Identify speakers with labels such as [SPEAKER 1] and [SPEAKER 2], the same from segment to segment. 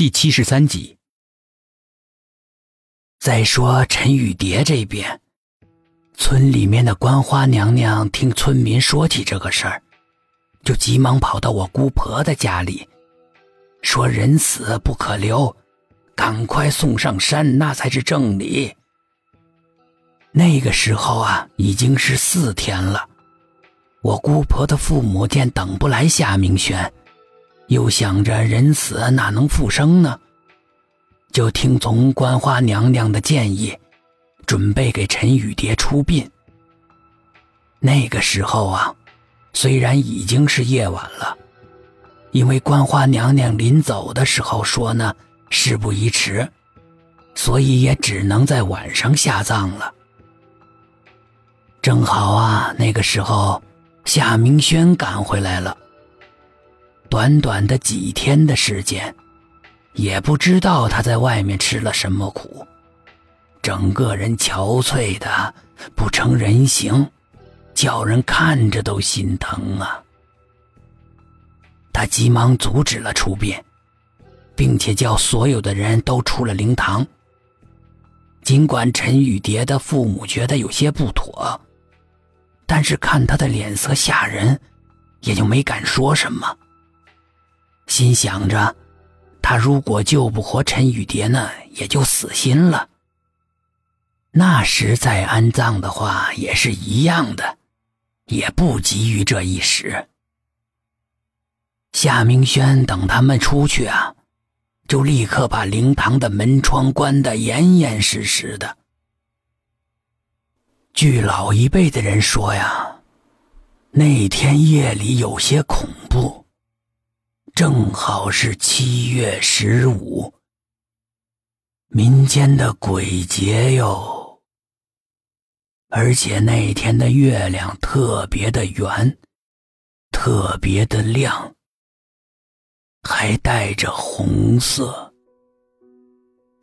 [SPEAKER 1] 第七十三集。
[SPEAKER 2] 再说陈雨蝶这边，村里面的官花娘娘听村民说起这个事儿，就急忙跑到我姑婆的家里，说人死不可留，赶快送上山，那才是正理。那个时候啊，已经是四天了。我姑婆的父母见等不来夏明轩，又想着人死哪能复生呢？就听从观花娘娘的建议，准备给陈雨蝶出殡。那个时候啊，虽然已经是夜晚了，因为观花娘娘临走的时候说呢，事不宜迟，所以也只能在晚上下葬了。正好啊，那个时候夏明轩赶回来了。短短的几天的时间。也不知道他在外面吃了什么苦，整个人憔悴的不成人形，叫人看着都心疼啊。他急忙阻止了出殡，并且叫所有的人都出了灵堂。尽管陈雨蝶的父母觉得有些不妥，但是看他的脸色吓人，也就没敢说什么，心想着。他如果救不活陈雨蝶呢，也就死心了。那时再安葬的话，也是一样的，也不急于这一时。夏明轩等他们出去啊，就立刻把灵堂的门窗关得严严实实的。据老一辈的人说呀，那天夜里有些恐。正好是七月十五，民间的鬼节哟。而且那天的月亮特别的圆，特别的亮，还带着红色，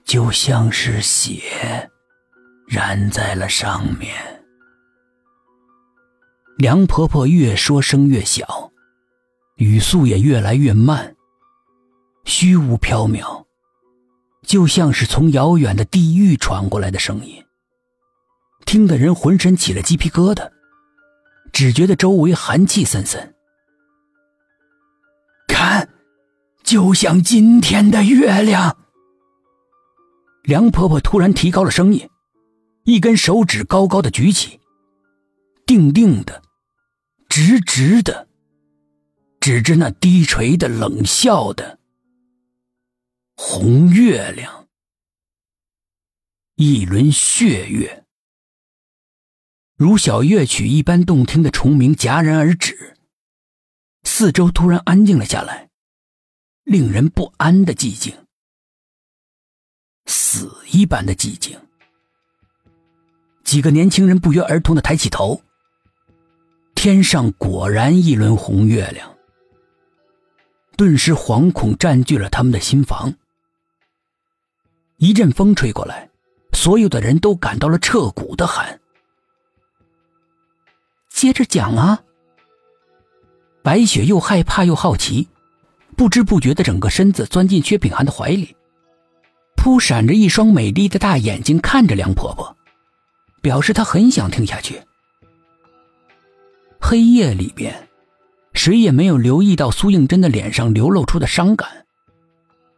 [SPEAKER 2] 就像是血染在了上面。
[SPEAKER 1] 梁婆婆越说声越小。语速也越来越慢，虚无缥缈，就像是从遥远的地狱传过来的声音，听得人浑身起了鸡皮疙瘩，只觉得周围寒气森森。
[SPEAKER 2] 看，就像今天的月亮。
[SPEAKER 1] 梁婆婆突然提高了声音，一根手指高高的举起，定定的，直直的。指着那低垂的、冷笑的红月亮，一轮血月，如小乐曲一般动听的虫鸣戛然而止，四周突然安静了下来，令人不安的寂静，死一般的寂静。几个年轻人不约而同的抬起头，天上果然一轮红月亮。顿时，惶恐占据了他们的心房。一阵风吹过来，所有的人都感到了彻骨的寒。接着讲啊！白雪又害怕又好奇，不知不觉的整个身子钻进薛炳涵的怀里，扑闪着一双美丽的大眼睛看着梁婆婆，表示她很想听下去。黑夜里边。谁也没有留意到苏应真的脸上流露出的伤感，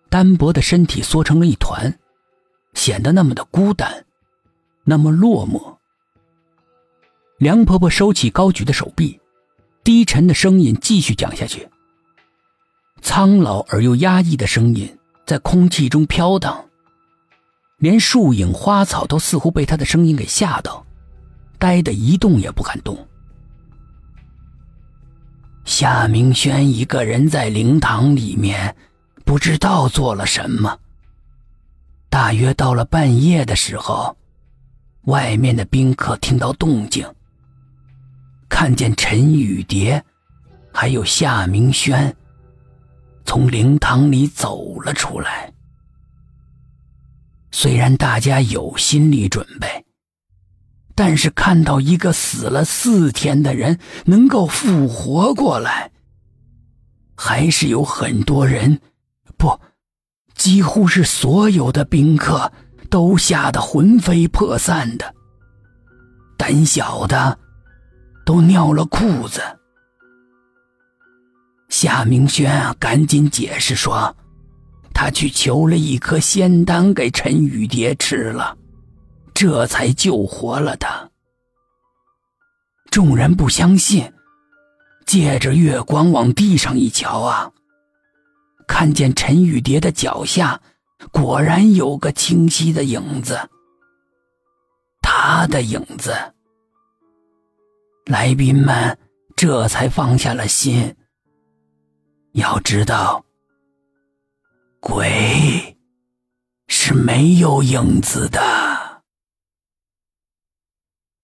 [SPEAKER 1] 单薄的身体缩成了一团，显得那么的孤单，那么落寞。梁婆婆收起高举的手臂，低沉的声音继续讲下去。苍老而又压抑的声音在空气中飘荡，连树影花草都似乎被她的声音给吓到，呆得一动也不敢动。夏明轩一个人在灵堂里面，不知道做了什么。大约到了半夜的时候，外面的宾客听到动静，看见陈雨蝶，还有夏明轩，从灵堂里走了出来。虽然大家有心理准备。但是看到一个死了四天的人能够复活过来，还是有很多人，不，几乎是所有的宾客都吓得魂飞魄散的，胆小的都尿了裤子。夏明轩赶紧解释说，他去求了一颗仙丹给陈雨蝶吃了，这才救活了他。众人不相信，借着月光往地上一瞧啊。看见陈雨蝶的脚下，果然有个清晰的影子。他的影子。来宾们这才放下了心。要知道，鬼是没有影子的。